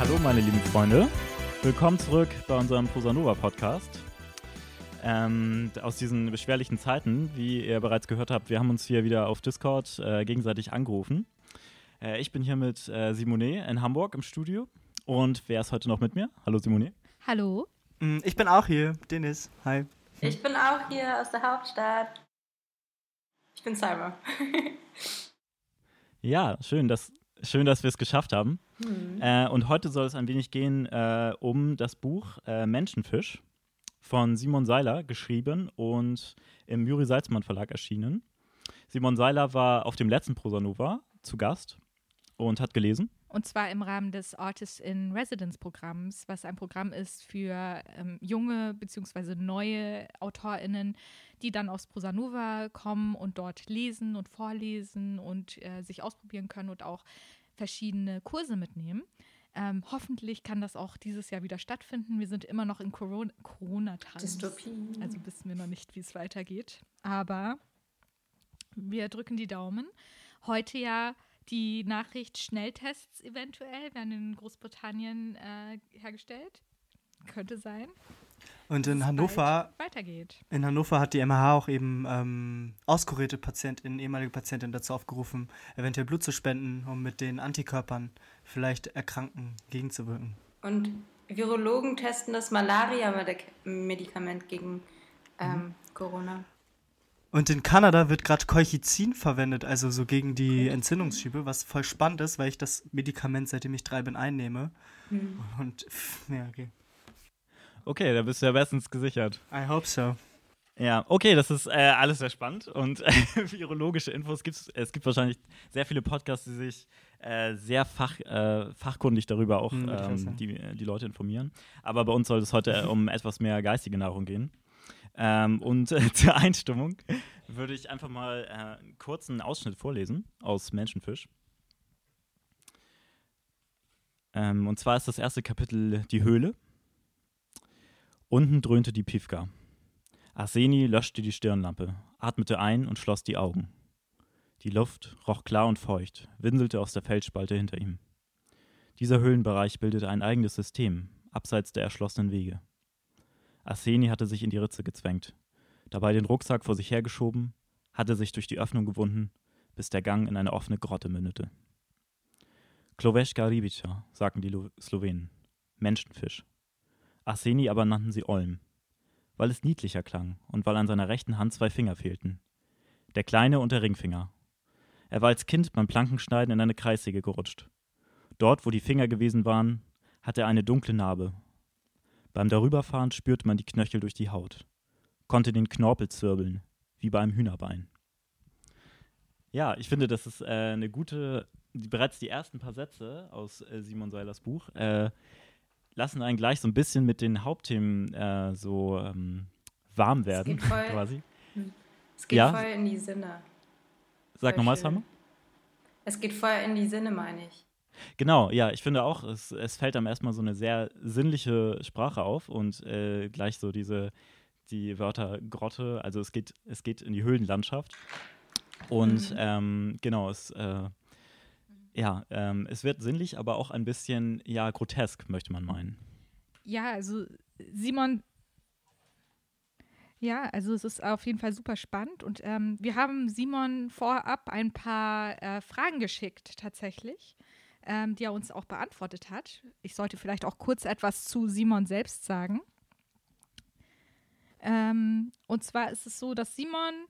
Hallo meine lieben Freunde, willkommen zurück bei unserem Prosanova Podcast. Ähm, aus diesen beschwerlichen Zeiten, wie ihr bereits gehört habt, wir haben uns hier wieder auf Discord äh, gegenseitig angerufen. Äh, ich bin hier mit äh, Simone in Hamburg im Studio. Und wer ist heute noch mit mir? Hallo Simone. Hallo. Mm, ich bin auch hier, Dennis. Hi. Ich bin auch hier aus der Hauptstadt. Ich bin Salma. ja, schön, dass, schön, dass wir es geschafft haben. Mhm. Äh, und heute soll es ein wenig gehen äh, um das Buch äh, Menschenfisch von Simon Seiler geschrieben und im Juri Salzmann Verlag erschienen. Simon Seiler war auf dem letzten Prosanova zu Gast und hat gelesen. Und zwar im Rahmen des Artist in Residence Programms, was ein Programm ist für ähm, junge bzw. neue AutorInnen, die dann aus Prosanova kommen und dort lesen und vorlesen und äh, sich ausprobieren können und auch verschiedene Kurse mitnehmen. Ähm, hoffentlich kann das auch dieses Jahr wieder stattfinden. Wir sind immer noch in Corona-Times. Corona Dystopie. Also wissen wir noch nicht, wie es weitergeht. Aber wir drücken die Daumen. Heute ja die Nachricht Schnelltests eventuell werden in Großbritannien äh, hergestellt. Könnte sein. Und in Hannover weitergeht. In Hannover hat die MH auch eben ähm, auskurierte Patientinnen, ehemalige Patientinnen dazu aufgerufen, eventuell Blut zu spenden, um mit den Antikörpern vielleicht Erkrankten gegenzuwirken. Und Virologen testen das Malaria-Medikament gegen ähm, mhm. Corona. Und in Kanada wird gerade Colchicin verwendet, also so gegen die Entzündungsschübe, was voll spannend ist, weil ich das Medikament, seitdem ich drei bin, einnehme. Mhm. Und ja, okay. Okay, da bist du ja bestens gesichert. I hope so. Ja, okay, das ist äh, alles sehr spannend und äh, virologische Infos gibt es. Es gibt wahrscheinlich sehr viele Podcasts, die sich äh, sehr fach, äh, fachkundig darüber auch hm, ähm, die, die Leute informieren. Aber bei uns soll es heute um etwas mehr geistige Nahrung gehen. Ähm, und äh, zur Einstimmung würde ich einfach mal äh, einen kurzen Ausschnitt vorlesen aus Menschenfisch. Ähm, und zwar ist das erste Kapitel die Höhle. Unten dröhnte die Pivka. Arseni löschte die Stirnlampe, atmete ein und schloss die Augen. Die Luft roch klar und feucht, winselte aus der Felsspalte hinter ihm. Dieser Höhlenbereich bildete ein eigenes System, abseits der erschlossenen Wege. Arseni hatte sich in die Ritze gezwängt, dabei den Rucksack vor sich hergeschoben, hatte sich durch die Öffnung gewunden, bis der Gang in eine offene Grotte mündete. Kloveška Ribica, sagten die Slowenen. Menschenfisch. Arseni aber nannten sie Olm, weil es niedlicher klang und weil an seiner rechten Hand zwei Finger fehlten. Der kleine und der Ringfinger. Er war als Kind beim Plankenschneiden in eine Kreissäge gerutscht. Dort, wo die Finger gewesen waren, hatte er eine dunkle Narbe. Beim Darüberfahren spürte man die Knöchel durch die Haut, konnte den Knorpel zwirbeln, wie bei einem Hühnerbein. Ja, ich finde, das ist äh, eine gute, bereits die ersten paar Sätze aus äh, Simon Seilers Buch äh, lassen einen gleich so ein bisschen mit den Hauptthemen äh, so ähm, warm werden, es voll, quasi. Es geht ja? voll in die Sinne. Sag nochmal, Sammer. Es geht voll in die Sinne, meine ich. Genau, ja, ich finde auch, es, es fällt einem erstmal so eine sehr sinnliche Sprache auf und äh, gleich so diese, die Wörter Grotte, also es geht, es geht in die Höhlenlandschaft. Und mhm. ähm, genau, es äh, ja, ähm, es wird sinnlich, aber auch ein bisschen, ja, grotesk, möchte man meinen. Ja, also Simon, ja, also es ist auf jeden Fall super spannend und ähm, wir haben Simon vorab ein paar äh, Fragen geschickt, tatsächlich, ähm, die er uns auch beantwortet hat. Ich sollte vielleicht auch kurz etwas zu Simon selbst sagen. Ähm, und zwar ist es so, dass Simon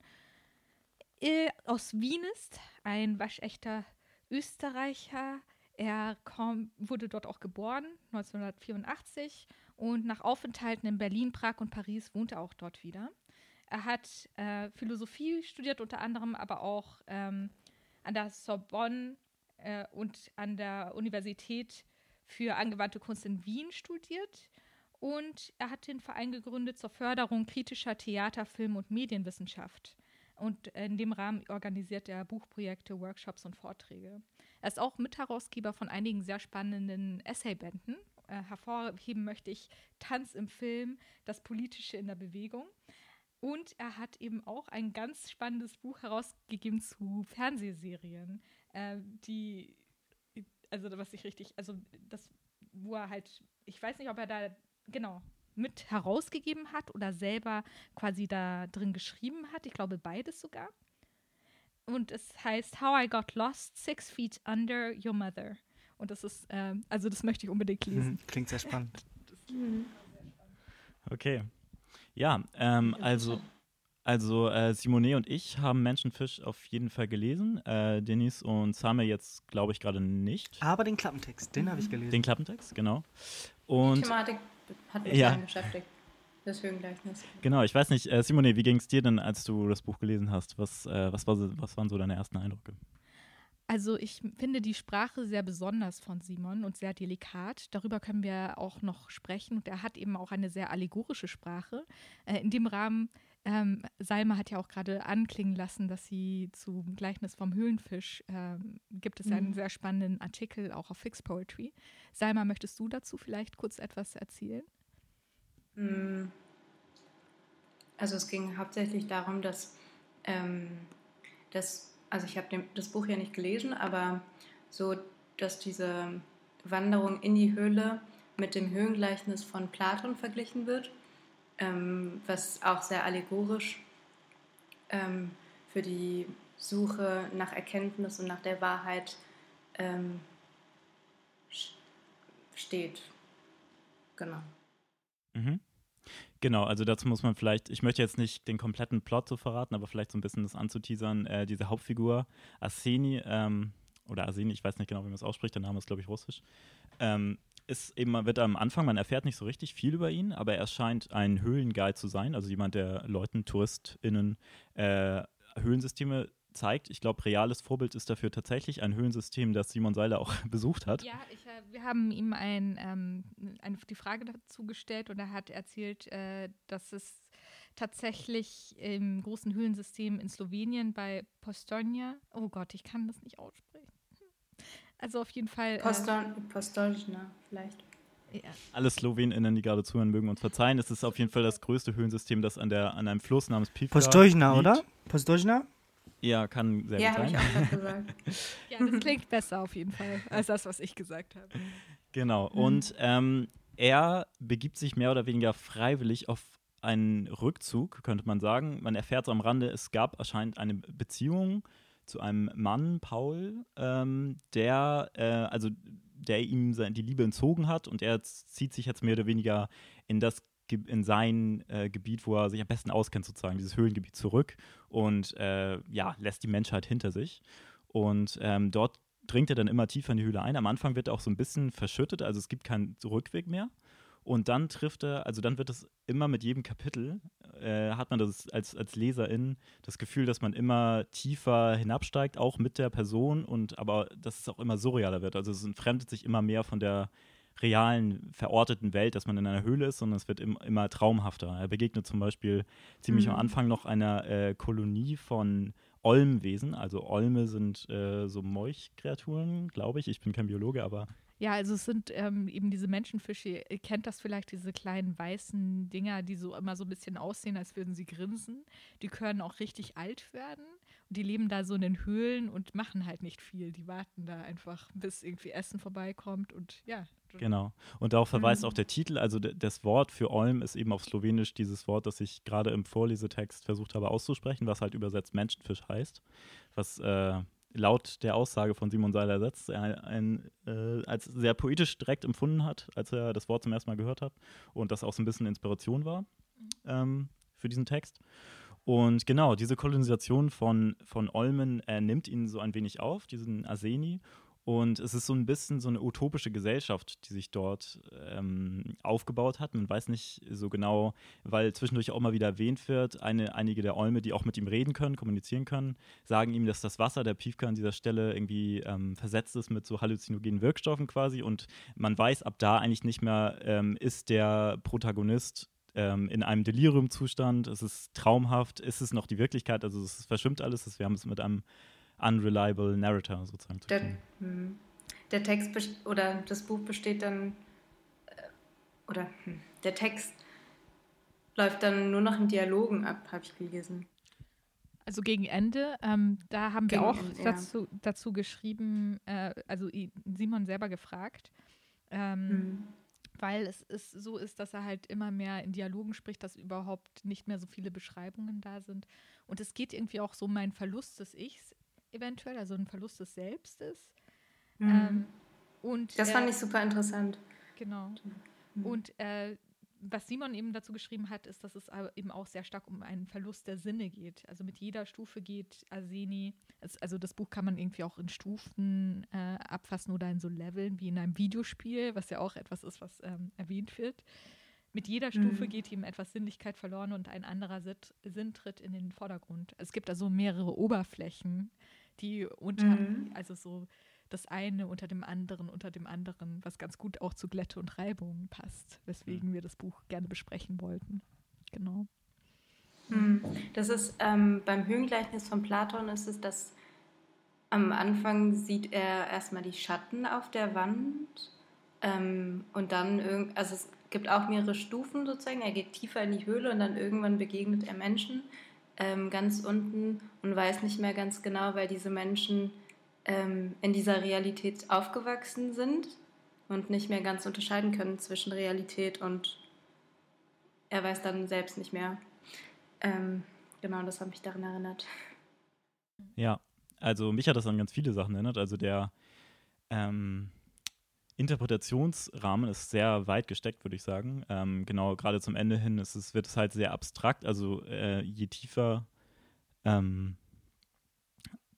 äh, aus Wien ist, ein waschechter Österreicher. Er kam, wurde dort auch geboren, 1984, und nach Aufenthalten in Berlin, Prag und Paris wohnte er auch dort wieder. Er hat äh, Philosophie studiert, unter anderem aber auch ähm, an der Sorbonne äh, und an der Universität für angewandte Kunst in Wien studiert. Und er hat den Verein gegründet zur Förderung kritischer Theater, Film und Medienwissenschaft. Und in dem Rahmen organisiert er Buchprojekte, Workshops und Vorträge. Er ist auch Mitherausgeber von einigen sehr spannenden Essaybänden. Äh, hervorheben möchte ich Tanz im Film, das Politische in der Bewegung. Und er hat eben auch ein ganz spannendes Buch herausgegeben zu Fernsehserien, äh, die, also was ich richtig, also das wo er halt, ich weiß nicht, ob er da, genau, mit herausgegeben hat oder selber quasi da drin geschrieben hat. Ich glaube beides sogar. Und es heißt How I Got Lost, Six Feet Under Your Mother. Und das ist, ähm, also das möchte ich unbedingt lesen. Mhm, klingt sehr spannend. Okay. Ja, ähm, also, also äh, Simone und ich haben Menschenfisch auf jeden Fall gelesen. Äh, Denise und Same jetzt, glaube ich, gerade nicht. Aber den Klappentext, den habe ich gelesen. Den Klappentext, genau. Die Und Thematik hat mich Ja. beschäftigt. Das Höhengleichnis. genau, ich weiß nicht, äh, Simone, wie ging es dir denn, als du das Buch gelesen hast? Was, äh, was, war, was waren so deine ersten Eindrücke? Also ich finde die Sprache sehr besonders von Simon und sehr delikat. Darüber können wir auch noch sprechen. Und er hat eben auch eine sehr allegorische Sprache. Äh, in dem Rahmen, ähm, Salma hat ja auch gerade anklingen lassen, dass sie zum Gleichnis vom Höhlenfisch ähm, gibt es einen Mhm. sehr spannenden Artikel auch auf Fix Poetry. Salma, möchtest du dazu vielleicht kurz etwas erzählen? Mm. Also es ging hauptsächlich darum, dass, ähm, dass also ich habe das Buch ja nicht gelesen, aber so, dass diese Wanderung in die Höhle mit dem Höhengleichnis von Platon verglichen wird, ähm, was auch sehr allegorisch ähm, für die Suche nach Erkenntnis und nach der Wahrheit ähm, steht. Genau. Mhm. Genau, also dazu muss man vielleicht, ich möchte jetzt nicht den kompletten Plot so verraten, aber vielleicht so ein bisschen das anzuteasern. Äh, diese Hauptfigur, Arseni, ähm, oder Arseni, ich weiß nicht genau, wie man es ausspricht, der Name ist, glaube ich, russisch, ähm, ist eben, man wird am Anfang, man erfährt nicht so richtig viel über ihn, aber er scheint ein Höhlenguide zu sein, also jemand, der Leuten, TouristInnen, äh, Höhlensysteme zeigt. Ich glaube, reales Vorbild ist dafür tatsächlich ein Höhlensystem, das Simon Seiler auch besucht hat. Ja, ich, äh, wir haben ihm ein, ähm, eine, die Frage dazu gestellt und er hat erzählt, äh, dass es tatsächlich im großen Höhlensystem in Slowenien bei Postojna, oh Gott, ich kann das nicht aussprechen. Also auf jeden Fall. Poston, Postojna vielleicht. Äh, ja. Alle SlowenInnen, die gerade zuhören, mögen uns verzeihen. Es ist auf jeden Fall das größte Höhlensystem, das an, der, an einem Fluss namens Pivka Postojna, oder? Postojna? Ja, kann sehr Ja, gut habe ich sein. auch gesagt. ja, das klingt besser auf jeden Fall als das, was ich gesagt habe. Genau. Mhm. Und ähm, er begibt sich mehr oder weniger freiwillig auf einen Rückzug, könnte man sagen. Man erfährt so am Rande, es gab anscheinend eine Beziehung zu einem Mann, Paul, ähm, der, äh, also der ihm sein, die Liebe entzogen hat und er zieht sich jetzt mehr oder weniger in das in sein äh, Gebiet, wo er sich am besten auskennt, sozusagen, dieses Höhlengebiet zurück und äh, ja, lässt die Menschheit hinter sich. Und ähm, dort dringt er dann immer tiefer in die Höhle ein. Am Anfang wird er auch so ein bisschen verschüttet, also es gibt keinen Rückweg mehr. Und dann trifft er, also dann wird es immer mit jedem Kapitel, äh, hat man das als, als Leserin das Gefühl, dass man immer tiefer hinabsteigt, auch mit der Person und aber dass es auch immer surrealer wird. Also es entfremdet sich immer mehr von der realen, verorteten Welt, dass man in einer Höhle ist, sondern es wird im, immer traumhafter. Er begegnet zum Beispiel ziemlich Mhm. am Anfang noch einer äh, Kolonie von Olmwesen. Also Olme sind äh, so Molchkreaturen, glaube ich. Ich bin kein Biologe, aber Ja, also es sind ähm, eben diese Menschenfische, ihr kennt das vielleicht, diese kleinen weißen Dinger, die so immer so ein bisschen aussehen, als würden sie grinsen. Die können auch richtig alt werden und die leben da so in den Höhlen und machen halt nicht viel. Die warten da einfach, bis irgendwie Essen vorbeikommt und ja. Genau. Und darauf verweist Mhm. auch der Titel. Also das Wort für Olm ist eben auf Slowenisch dieses Wort, das ich gerade im Vorlesetext versucht habe auszusprechen, was halt übersetzt Menschenfisch heißt. Was äh, laut der Aussage von Simon Seiler setzt, er ein, äh, als sehr poetisch direkt empfunden hat, als er das Wort zum ersten Mal gehört hat. Und das auch so ein bisschen Inspiration war ähm, für diesen Text. Und genau, diese Kolonisation von, von Olmen äh, nimmt ihn so ein wenig auf, diesen Arseni. Und es ist so ein bisschen so eine utopische Gesellschaft, die sich dort ähm, aufgebaut hat. Man weiß nicht so genau, weil zwischendurch auch mal wieder erwähnt wird, eine, einige der Olme, die auch mit ihm reden können, kommunizieren können, sagen ihm, dass das Wasser der Piefke an dieser Stelle irgendwie ähm, versetzt ist mit so halluzinogenen Wirkstoffen quasi. Und man weiß ab da eigentlich nicht mehr, ähm, ist der Protagonist ähm, in einem Deliriumzustand, ist es traumhaft, ist es noch die Wirklichkeit, also es verschwimmt alles, wir haben es mit einem unreliable Narrator sozusagen zu Der, tun. hm. der Text oder das Buch besteht dann äh, oder hm, der Text läuft dann nur noch in Dialogen ab, habe ich gelesen. Also gegen Ende, ähm, da haben wir Gegen auch Ende, ja. dazu, dazu geschrieben, äh, also Simon selber gefragt, Ähm, mhm. Weil es ist, so ist, dass er halt immer mehr in Dialogen spricht, dass überhaupt nicht mehr so viele Beschreibungen da sind. Und es geht irgendwie auch so um einen Verlust des Ichs eventuell, also ein Verlust des Selbstes. Mhm. Ähm, und, das fand äh, ich super interessant. Genau. Mhm. Und äh, was Simon eben dazu geschrieben hat, ist, dass es eben auch sehr stark um einen Verlust der Sinne geht. Also mit jeder Stufe geht Arseni, also das Buch kann man irgendwie auch in Stufen äh, abfassen oder in so Leveln wie in einem Videospiel, was ja auch etwas ist, was ähm, erwähnt wird. Mit jeder Stufe mhm. geht ihm etwas Sinnlichkeit verloren und ein anderer Sinn tritt in den Vordergrund. Es gibt also mehrere Oberflächen, die unter, mhm. also so das eine unter dem anderen, unter dem anderen, was ganz gut auch zu Glätte und Reibung passt, weswegen mhm. wir das Buch gerne besprechen wollten. Genau. Hm. Das ist ähm, beim Höhengleichnis von Platon ist es, dass am Anfang sieht er erstmal die Schatten auf der Wand ähm, und dann, also es gibt auch mehrere Stufen sozusagen, er geht tiefer in die Höhle und dann irgendwann begegnet er Menschen ähm, ganz unten und weiß nicht mehr ganz genau, weil diese Menschen ähm, in dieser Realität aufgewachsen sind und nicht mehr ganz unterscheiden können zwischen Realität und er weiß dann selbst nicht mehr. Ähm, genau, das hat mich daran erinnert. Ja, also mich hat das an ganz viele Sachen erinnert. Also der ähm, Interpretationsrahmen ist sehr weit gesteckt, würde ich sagen. Ähm, genau, gerade zum Ende hin ist es, wird es halt sehr abstrakt. Also äh, je tiefer ähm,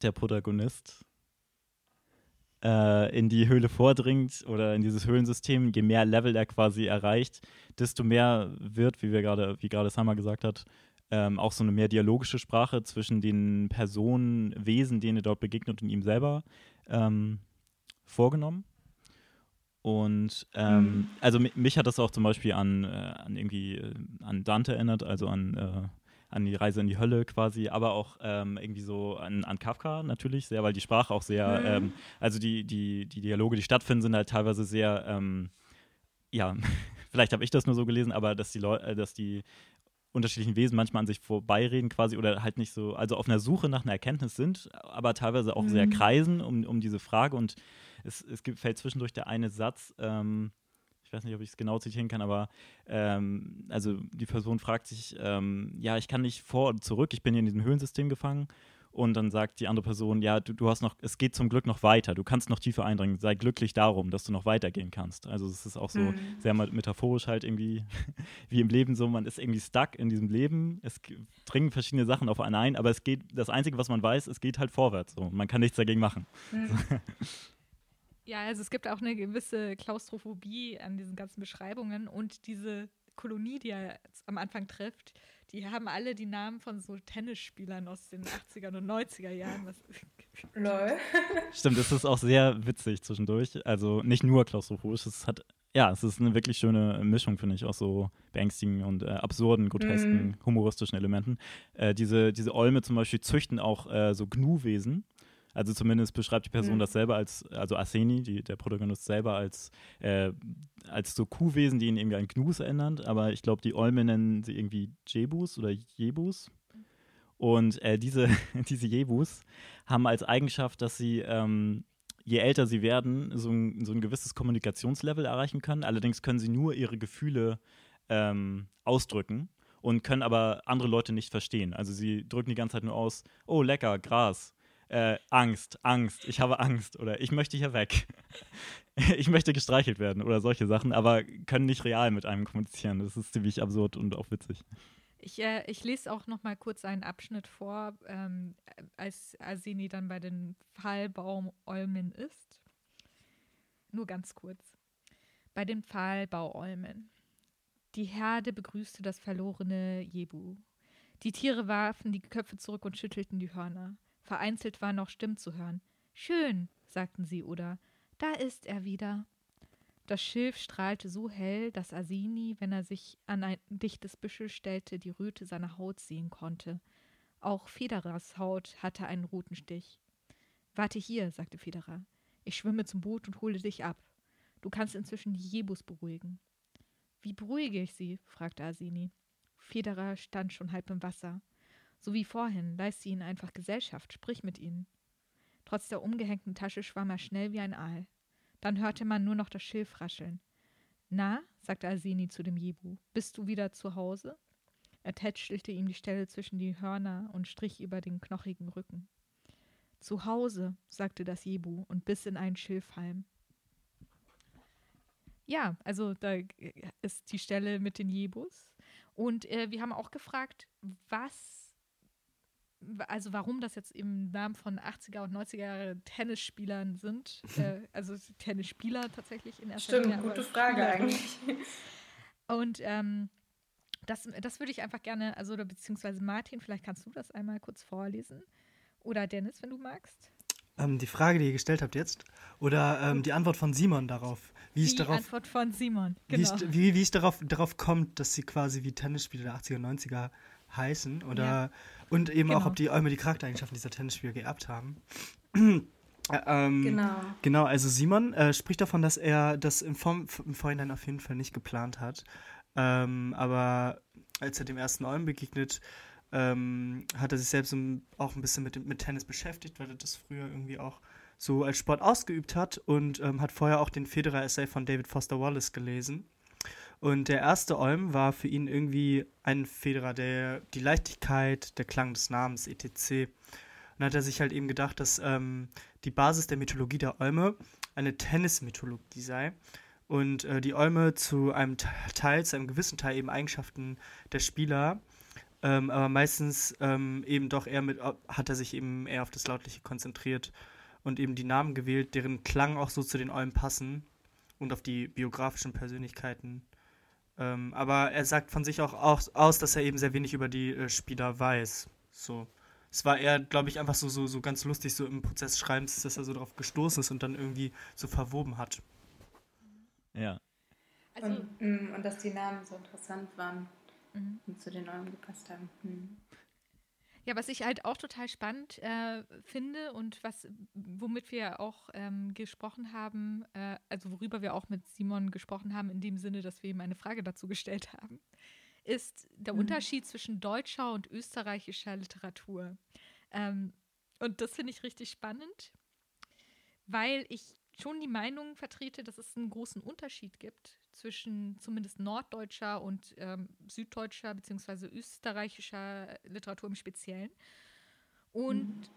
der Protagonist äh, in die Höhle vordringt oder in dieses Höhlensystem, je mehr Level er quasi erreicht, desto mehr wird, wie wir gerade, wie gerade Summer gesagt hat, ähm, auch so eine mehr dialogische Sprache zwischen den Personen, Wesen, denen er dort begegnet und ihm selber ähm, vorgenommen. Und ähm, mhm. also mich hat das auch zum Beispiel an, äh, an irgendwie äh, an Dante erinnert, also an äh, an die Reise in die Hölle quasi, aber auch ähm, irgendwie so an, an Kafka natürlich sehr, weil die Sprache auch sehr, mhm. ähm, also die, die, die Dialoge, die stattfinden, sind halt teilweise sehr, ähm, ja, vielleicht habe ich das nur so gelesen, aber dass die Leute, äh, dass die unterschiedlichen Wesen manchmal an sich vorbeireden quasi oder halt nicht so, also auf einer Suche nach einer Erkenntnis sind, aber teilweise auch mhm. sehr kreisen um, um diese Frage und es, es gibt, fällt zwischendurch der eine Satz, ähm, ich weiß nicht, ob ich es genau zitieren kann, aber ähm, also die Person fragt sich, ähm, ja, ich kann nicht vor und zurück, ich bin hier in diesem Höhlensystem gefangen. Und dann sagt die andere Person, ja, du, du hast noch, es geht zum Glück noch weiter, du kannst noch tiefer eindringen, sei glücklich darum, dass du noch weitergehen kannst. Also es ist auch so mhm. sehr metaphorisch halt irgendwie, wie im Leben so, man ist irgendwie stuck in diesem Leben, es dringen verschiedene Sachen auf einen ein, aber es geht, das Einzige, was man weiß, es geht halt vorwärts so, man kann nichts dagegen machen. Mhm. Ja, also es gibt auch eine gewisse Klaustrophobie an diesen ganzen Beschreibungen und diese Kolonie, die er am Anfang trifft, die haben alle die Namen von so Tennisspielern aus den 80er und 90er Jahren. Was Lol. Stimmt, es ist auch sehr witzig zwischendurch. Also nicht nur klaustrophobisch, es hat, ja, es ist eine wirklich schöne Mischung, finde ich, aus so beängstigenden und äh, absurden, grotesken, mm. humoristischen Elementen. Äh, diese, diese Olme zum Beispiel züchten auch äh, so Gnu-Wesen also zumindest beschreibt die Person mhm. das selber als, also Arseni, die, der Protagonist selber als, äh, als so Kuhwesen, die ihn irgendwie an Gnus erinnern. Aber ich glaube, die Olme nennen sie irgendwie Jebus oder Jebus. Und äh, diese, diese Jebus haben als Eigenschaft, dass sie, ähm, je älter sie werden, so ein, so ein gewisses Kommunikationslevel erreichen können. Allerdings können sie nur ihre Gefühle ähm, ausdrücken und können aber andere Leute nicht verstehen. Also sie drücken die ganze Zeit nur aus, oh lecker, Gras äh, Angst, Angst, ich habe Angst oder ich möchte hier weg. ich möchte gestreichelt werden oder solche Sachen, aber können nicht real mit einem kommunizieren. Das ist ziemlich absurd und auch witzig. Ich, äh, ich lese auch noch mal kurz einen Abschnitt vor, ähm, als Arseni dann bei den Pfahlbaumolmen ist. Nur ganz kurz. Bei den Pfahlbauolmen. Die Herde begrüßte das verlorene Jebu. Die Tiere warfen die Köpfe zurück und schüttelten die Hörner. Vereinzelt war noch Stimmen zu hören. Schön, sagten sie, oder da ist er wieder. Das Schilf strahlte so hell, dass Asini, wenn er sich an ein dichtes Büschel stellte, die Röte seiner Haut sehen konnte. Auch Federers Haut hatte einen roten Stich. Warte hier, sagte Federer. Ich schwimme zum Boot und hole dich ab. Du kannst inzwischen die Jebus beruhigen. Wie beruhige ich sie? fragte Asini. Federer stand schon halb im Wasser. So wie vorhin, leiste ihnen einfach Gesellschaft, sprich mit ihnen. Trotz der umgehängten Tasche schwamm er schnell wie ein Aal. Dann hörte man nur noch das Schilf rascheln. Na, sagte Arseni zu dem Jebu, bist du wieder zu Hause? Er tätschelte ihm die Stelle zwischen die Hörner und strich über den knochigen Rücken. Zu Hause, sagte das Jebu und biss in einen Schilfhalm. Ja, also da ist die Stelle mit den Jebus. Und äh, wir haben auch gefragt, was, also warum das jetzt im Namen von 80er und 90er Jahre Tennisspielern sind. äh, also Tennisspieler tatsächlich in erster Stimmt, Linie. gute Frage eigentlich. Und ähm, das, das würde ich einfach gerne, also beziehungsweise Martin, vielleicht kannst du das einmal kurz vorlesen. Oder Dennis, wenn du magst. Ähm, die Frage, die ihr gestellt habt jetzt, oder ähm, die Antwort von Simon darauf. Wie die ich darauf, Antwort von Simon, genau. Wie, ich, genau. wie, wie ich darauf, darauf kommt, dass sie quasi wie Tennisspieler der 80er und 90er heißen. Oder, ja. Und eben genau. auch, ob die Eume die Charaktereigenschaften dieser Tennisspieler geerbt haben. ähm, genau. Genau, also Simon äh, spricht davon, dass er das im, Vor im Vorhinein auf jeden Fall nicht geplant hat. Ähm, aber als er dem ersten Olm begegnet, ähm, hat er sich selbst auch ein bisschen mit, mit Tennis beschäftigt, weil er das früher irgendwie auch so als Sport ausgeübt hat und ähm, hat vorher auch den Federer-Essay von David Foster Wallace gelesen. Und der erste Olm war für ihn irgendwie ein Federer, der die Leichtigkeit, der Klang des Namens, etc. Und hat er sich halt eben gedacht, dass ähm, die Basis der Mythologie der Olme eine Tennismythologie sei und äh, die Olme zu einem Teil, zu einem gewissen Teil eben Eigenschaften der Spieler, ähm, aber meistens ähm, eben doch eher mit, hat er sich eben eher auf das Lautliche konzentriert und eben die Namen gewählt, deren Klang auch so zu den Olmen passen und auf die biografischen Persönlichkeiten. Ähm, aber er sagt von sich auch aus, dass er eben sehr wenig über die äh, Spieler weiß. So. Es war eher, glaube ich, einfach so, so, so ganz lustig, so im Prozess Schreibens, dass er so darauf gestoßen ist und dann irgendwie so verwoben hat. Ja. Also, und, mm, und dass die Namen so interessant waren mhm. und zu den neuen gepasst haben. Mhm. Ja, was ich halt auch total spannend äh, finde und was, womit wir auch ähm, gesprochen haben, äh, also worüber wir auch mit Simon gesprochen haben, in dem Sinne, dass wir ihm eine Frage dazu gestellt haben, ist der mhm. Unterschied zwischen deutscher und österreichischer Literatur. Ähm, und das finde ich richtig spannend, weil ich schon die Meinung vertrete, dass es einen großen Unterschied gibt zwischen zumindest norddeutscher und ähm, süddeutscher bzw. österreichischer Literatur im Speziellen. Und mhm.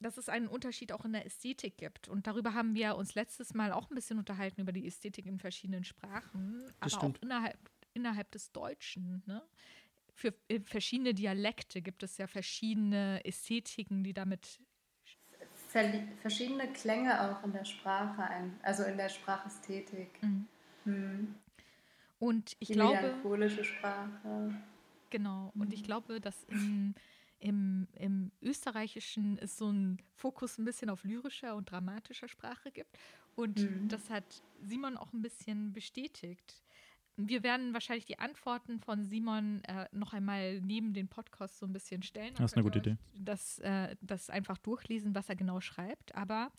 dass es einen Unterschied auch in der Ästhetik gibt. Und darüber haben wir uns letztes Mal auch ein bisschen unterhalten, über die Ästhetik in verschiedenen Sprachen, das aber stimmt. auch innerhalb, innerhalb des Deutschen. Ne? Für äh, verschiedene Dialekte gibt es ja verschiedene Ästhetiken, die damit verschiedene Klänge auch in der Sprache ein, also in der Sprachästhetik. Mhm. Hm. Und ich Die glaube. Melancholische Sprache. Genau. Und ich glaube, dass im, im, im Österreichischen es so ein Fokus ein bisschen auf lyrischer und dramatischer Sprache gibt. Und mhm. das hat Simon auch ein bisschen bestätigt. Wir werden wahrscheinlich die Antworten von Simon äh, noch einmal neben den Podcast so ein bisschen stellen. Das ist eine gute Idee. Das, äh, das einfach durchlesen, was er genau schreibt. Aber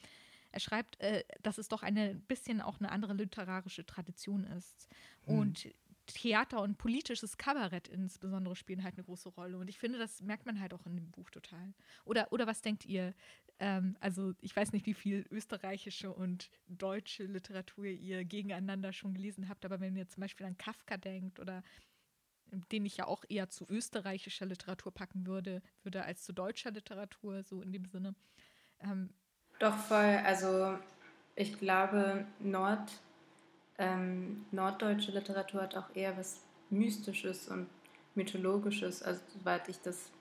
er schreibt, äh, dass es doch ein bisschen auch eine andere literarische Tradition ist. Mhm. Und Theater und politisches Kabarett insbesondere spielen halt eine große Rolle. Und ich finde, das merkt man halt auch in dem Buch total. Oder, oder was denkt ihr? Ähm, also ich weiß nicht, wie viel österreichische und deutsche Literatur ihr gegeneinander schon gelesen habt, aber wenn ihr zum Beispiel an Kafka denkt oder den ich ja auch eher zu österreichischer Literatur packen würde, würde als zu deutscher Literatur, so in dem Sinne. Ähm, Doch voll, also ich glaube, Nord, ähm, norddeutsche Literatur hat auch eher was Mystisches und Mythologisches, also soweit ich das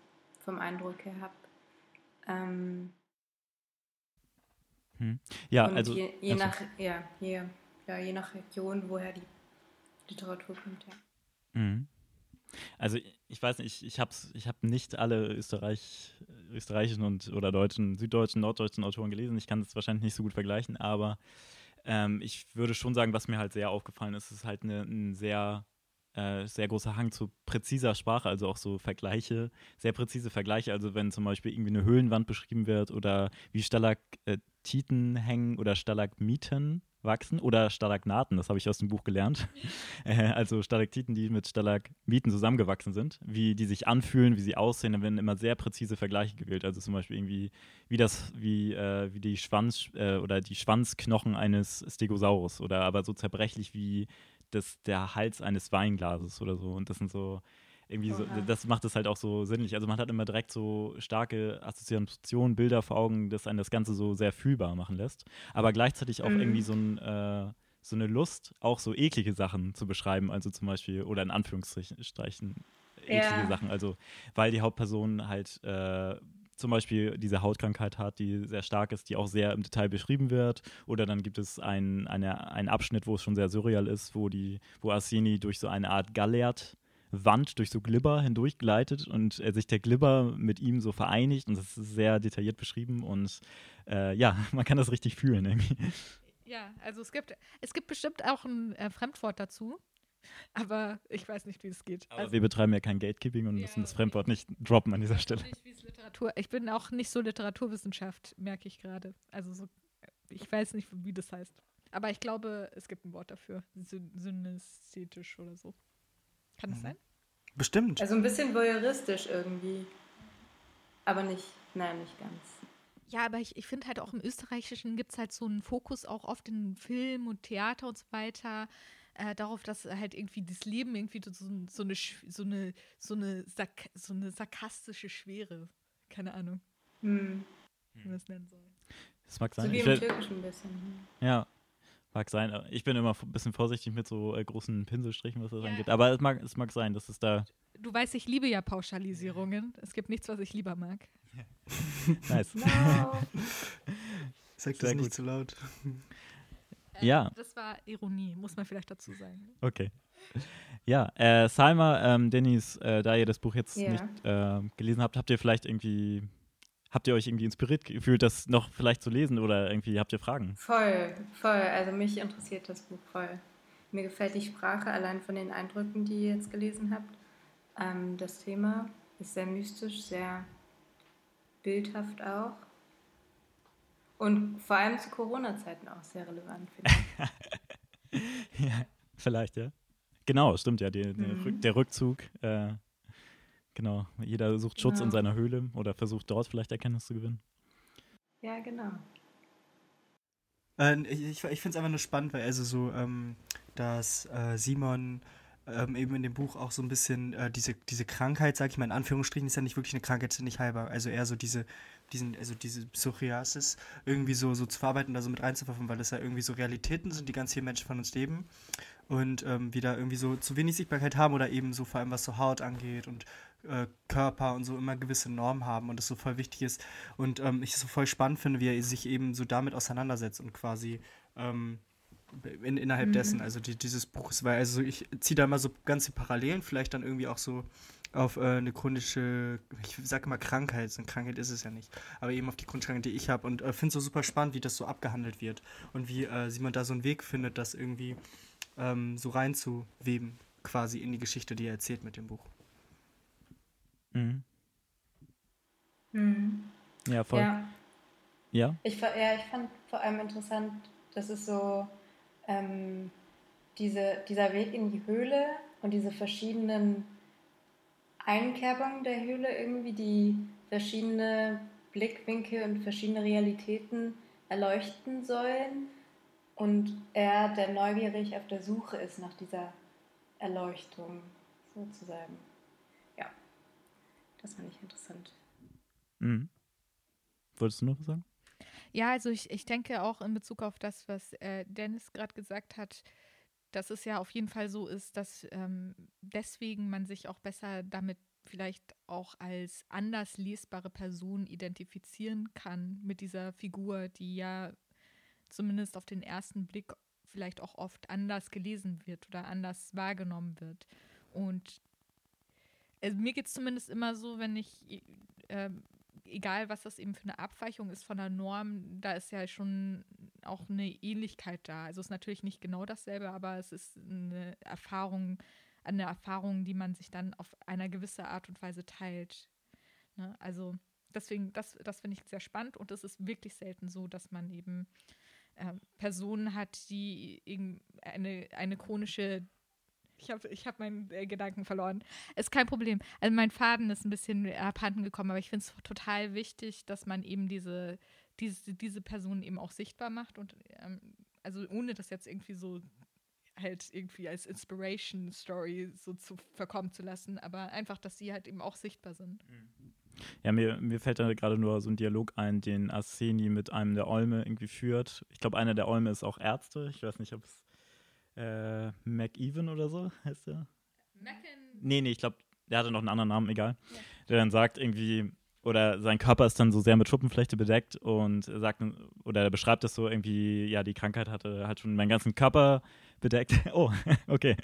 vom Eindruck her habe. Ähm, hm. Ja, und also. Je, je also. nach, ja, je, ja, je nach Region, woher die Literatur kommt, ja. Mhm. Also ich weiß nicht, ich, ich habe ich hab nicht alle Österreich, österreichischen und oder deutschen, süddeutschen, norddeutschen Autoren gelesen. Ich kann das wahrscheinlich nicht so gut vergleichen, aber ähm, ich würde schon sagen, was mir halt sehr aufgefallen ist, ist halt eine, ein sehr äh, sehr großer Hang zu präziser Sprache, also auch so Vergleiche, sehr präzise Vergleiche. Also wenn zum Beispiel irgendwie eine Höhlenwand beschrieben wird oder wie Stalaktiten hängen oder Stalagmiten wachsen oder Stalagnaten, das habe ich aus dem Buch gelernt. Also Stalaktiten, die mit Stalagmiten zusammengewachsen sind, wie die sich anfühlen, wie sie aussehen, da werden immer sehr präzise Vergleiche gewählt. Also zum Beispiel irgendwie, wie das, wie, äh, wie die Schwanz äh, oder die Schwanzknochen eines Stegosaurus oder aber so zerbrechlich wie das, der Hals eines Weinglases oder so. Und das sind so irgendwie so, das macht es halt auch so sinnlich. Also man hat immer direkt so starke Assoziationen, Bilder vor Augen, das einen das Ganze so sehr fühlbar machen lässt. Aber gleichzeitig auch mhm. irgendwie so ein äh, so eine Lust, auch so eklige Sachen zu beschreiben, also zum Beispiel, oder in Anführungsstrichen eklige ja. Sachen. Also, weil die Hauptperson halt äh, zum Beispiel diese Hautkrankheit hat, die sehr stark ist, die auch sehr im Detail beschrieben wird. Oder dann gibt es einen ein Abschnitt, wo es schon sehr surreal ist, wo die, wo Arseni durch so eine Art Gallert Wand durch so Glibber hindurch gleitet und äh, sich der Glibber mit ihm so vereinigt und das ist sehr detailliert beschrieben und äh, ja, man kann das richtig fühlen irgendwie. Ja, also es gibt, es gibt bestimmt auch ein äh, Fremdwort dazu, aber ich weiß nicht, wie es geht. Aber also, wir betreiben ja kein Gatekeeping und ja, müssen das Fremdwort nicht droppen an dieser Stelle. Nicht, Literatur. Ich bin auch nicht so Literaturwissenschaft, merke ich gerade. Also so, ich weiß nicht, wie das heißt. Aber ich glaube, es gibt ein Wort dafür. Synästhetisch oder so. Kann das mhm. sein? Bestimmt. Also ein bisschen voyeuristisch irgendwie. Aber nicht, nein, nicht ganz. Ja, aber ich, ich finde halt auch im Österreichischen gibt es halt so einen Fokus auch oft in Film und Theater und so weiter. Äh, darauf, dass halt irgendwie das Leben irgendwie so, so, eine, so, eine, so, eine, so eine sarkastische Schwere, keine Ahnung, hm. wie man das nennen soll. Das mag sein. So wie im Türkischen ein bisschen. Hm. Ja, Mag sein. Ich bin immer ein bisschen vorsichtig mit so äh, großen Pinselstrichen, was das ja. angeht. Aber es mag, es mag sein, dass es da. Du weißt, ich liebe ja Pauschalisierungen. Es gibt nichts, was ich lieber mag. Ja. nice. No. Sag das nicht zu laut. Äh, ja. Das war Ironie, muss man vielleicht dazu sagen. Okay. Ja, äh, Salma, ähm, Dennis, äh, da ihr das Buch jetzt yeah. nicht äh, gelesen habt, habt ihr vielleicht irgendwie Habt ihr euch irgendwie inspiriert gefühlt, das noch vielleicht zu lesen oder irgendwie habt ihr Fragen? Voll, voll. Also mich interessiert das Buch voll. Mir gefällt die Sprache allein von den Eindrücken, die ihr jetzt gelesen habt. Ähm, das Thema ist sehr mystisch, sehr bildhaft auch. Und vor allem zu Corona-Zeiten auch sehr relevant, ja, vielleicht, ja. Genau, stimmt ja, die, mhm. der Rückzug. Äh, Genau, jeder sucht Schutz genau. in seiner Höhle oder versucht dort vielleicht Erkenntnis zu gewinnen. Ja, genau. Äh, ich ich finde es einfach nur spannend, weil also so, ähm, dass äh, Simon ähm, eben in dem Buch auch so ein bisschen äh, diese, diese Krankheit, sag ich mal in Anführungsstrichen, ist ja nicht wirklich eine Krankheit, ist ja nicht heilbar. Also eher so diese, diesen, also diese Psoriasis irgendwie so, so zu verarbeiten, da so mit reinzuwerfen, weil das ja irgendwie so Realitäten sind, die ganz viele Menschen von uns leben und ähm, wieder irgendwie so zu wenig Sichtbarkeit haben oder eben so vor allem was so Haut angeht und Körper und so immer gewisse Normen haben und das so voll wichtig ist. Und ähm, ich es so voll spannend finde, wie er sich eben so damit auseinandersetzt und quasi ähm, in, innerhalb mhm. dessen, also die, dieses Buches, weil also ich ziehe da mal so ganze Parallelen, vielleicht dann irgendwie auch so auf äh, eine chronische, ich sage immer Krankheit, eine Krankheit ist es ja nicht, aber eben auf die Grundkrankheit, die ich habe und äh, finde es so super spannend, wie das so abgehandelt wird und wie äh, Simon da so einen Weg findet, das irgendwie ähm, so reinzuweben, quasi in die Geschichte, die er erzählt mit dem Buch. Mhm. Mhm. Ja, voll. Ja. Ja? Ich, ja, ich fand vor allem interessant, dass es so ähm, diese, dieser Weg in die Höhle und diese verschiedenen Einkerbungen der Höhle irgendwie, die verschiedene Blickwinkel und verschiedene Realitäten erleuchten sollen und er, der neugierig auf der Suche ist nach dieser Erleuchtung sozusagen. Das fand ich interessant. Mhm. Wolltest du noch was sagen? Ja, also ich, ich denke auch in Bezug auf das, was äh, Dennis gerade gesagt hat, dass es ja auf jeden Fall so ist, dass ähm, deswegen man sich auch besser damit vielleicht auch als anders lesbare Person identifizieren kann mit dieser Figur, die ja zumindest auf den ersten Blick vielleicht auch oft anders gelesen wird oder anders wahrgenommen wird. Und also mir geht es zumindest immer so, wenn ich, äh, egal was das eben für eine Abweichung ist von der Norm, da ist ja schon auch eine Ähnlichkeit da. Also es ist natürlich nicht genau dasselbe, aber es ist eine Erfahrung, eine Erfahrung, die man sich dann auf eine gewisse Art und Weise teilt. Ne? Also deswegen, das, das finde ich sehr spannend und es ist wirklich selten so, dass man eben äh, Person hat, die eine, eine chronische ich habe ich hab meinen äh, Gedanken verloren. Ist kein Problem. Also mein Faden ist ein bisschen abhanden gekommen, aber ich finde es total wichtig, dass man eben diese, diese, diese Person eben auch sichtbar macht und ähm, also ohne das jetzt irgendwie so halt irgendwie als Inspiration Story so zu verkommen zu lassen, aber einfach, dass sie halt eben auch sichtbar sind. Ja, mir, mir fällt da gerade nur so ein Dialog ein, den Arseni mit einem der Olme irgendwie führt. Ich glaube, einer der Olme ist auch Ärzte. Ich weiß nicht, ob es äh, McEwen oder so heißt der. Macken. Nee, nee, ich glaube, der hatte noch einen anderen Namen, egal. Ja. Der dann sagt irgendwie, oder sein Körper ist dann so sehr mit Schuppenflechte bedeckt und sagt, oder er beschreibt es so irgendwie, ja, die Krankheit hatte halt schon meinen ganzen Körper bedeckt. oh, okay.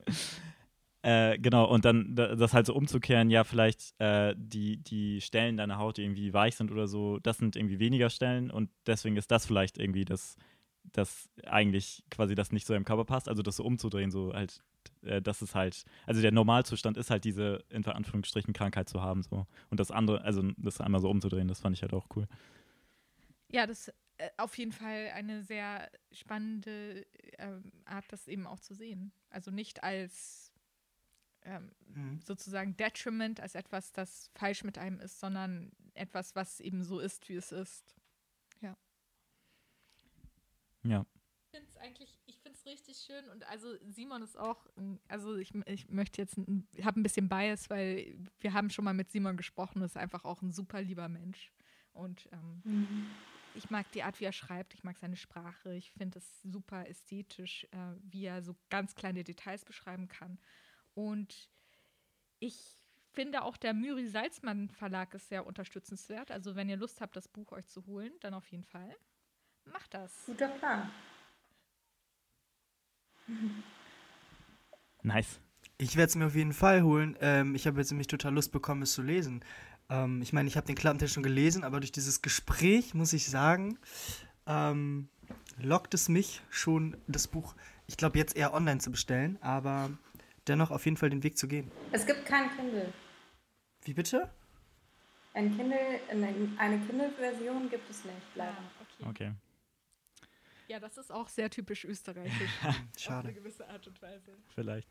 Äh, genau, und dann das halt so umzukehren, ja, vielleicht äh, die, die Stellen deiner Haut, die irgendwie weich sind oder so, das sind irgendwie weniger Stellen und deswegen ist das vielleicht irgendwie das, das eigentlich quasi das nicht so im Körper passt, also das so umzudrehen, so halt äh, das ist halt, also der Normalzustand ist halt diese, in Anführungsstrichen, Krankheit zu haben. So. Und das andere, also das einmal so umzudrehen, das fand ich halt auch cool. Ja, das äh, auf jeden Fall eine sehr spannende äh, Art, das eben auch zu sehen. Also nicht als ähm, mhm. sozusagen Detriment, als etwas, das falsch mit einem ist, sondern etwas, was eben so ist, wie es ist. Ja. Ich finde es eigentlich richtig schön und also Simon ist auch, also ich, ich möchte jetzt, ich habe ein bisschen Bias, weil wir haben schon mal mit Simon gesprochen, ist einfach auch ein super lieber Mensch und ähm, mhm. ich mag die Art, wie er schreibt, ich mag seine Sprache, ich finde es super ästhetisch, äh, wie er so ganz kleine Details beschreiben kann und ich finde auch der Müri Salzmann Verlag ist sehr unterstützenswert, also wenn ihr Lust habt, das Buch euch zu holen, dann auf jeden Fall. Macht das. Guter Plan. Nice. Ich werde es mir auf jeden Fall holen. Ähm, ich habe jetzt nämlich total Lust bekommen, es zu lesen. Ähm, ich meine, ich habe den Klappentext schon gelesen, aber durch dieses Gespräch, muss ich sagen, ähm, lockt es mich schon, das Buch, ich glaube, jetzt eher online zu bestellen, aber dennoch auf jeden Fall den Weg zu gehen. Es gibt kein Kindle. Wie bitte? Ein Kindle, eine Kindle-Version gibt es nicht, leider. Ah, okay. okay. Ja, das ist auch sehr typisch österreichisch. Schade. Auf eine gewisse Art und Weise. Vielleicht.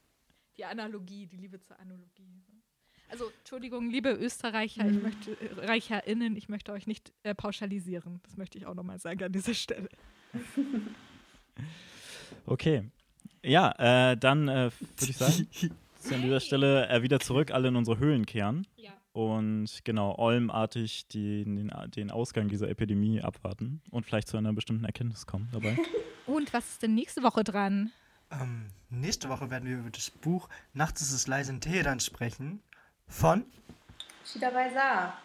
Die Analogie, die Liebe zur Analogie. Also, Entschuldigung, liebe Österreicher, mhm. ich möchte, äh, ReicherInnen, ich möchte euch nicht äh, pauschalisieren. Das möchte ich auch nochmal sagen an dieser Stelle. okay. Ja, äh, dann äh, würde ich sagen, an dieser Stelle äh, wieder zurück, alle in unsere Höhlen kehren. Ja und genau, olmartig den, den Ausgang dieser Epidemie abwarten und vielleicht zu einer bestimmten Erkenntnis kommen dabei. Und was ist denn nächste Woche dran? Ähm, nächste Woche werden wir über das Buch Nachts ist es leise in Teheran sprechen. Von? Shida Bazar.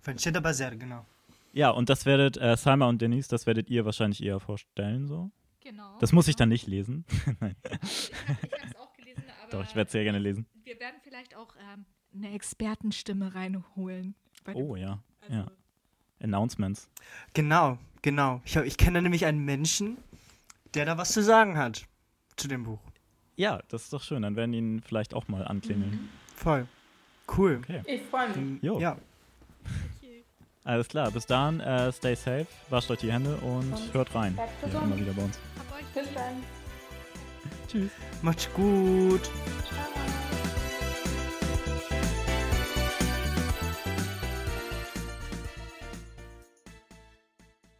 Von Shida Bazar, genau. Ja, und das werdet, äh, Salma und Denise, das werdet ihr wahrscheinlich eher vorstellen, so. Genau. Das muss ich dann nicht lesen. Nein. Ich habe es auch gelesen, aber. Doch, ich werde es sehr gerne lesen. Wir werden vielleicht auch ähm, eine Expertenstimme reinholen. Oh ja, also ja. Announcements. Genau, genau. Ich, ich kenne nämlich einen Menschen, der da was zu sagen hat zu dem Buch. Ja, das ist doch schön. Dann werden ihn vielleicht auch mal anklingeln. Mhm. Voll. Cool. Okay. Ich freue mich. Jo. Ja. Alles klar, bis dann, äh, stay safe, wascht euch die Hände und, und hört rein. Ja, immer wieder bei uns. Bis dann. Tschüss. Macht's gut. Ciao.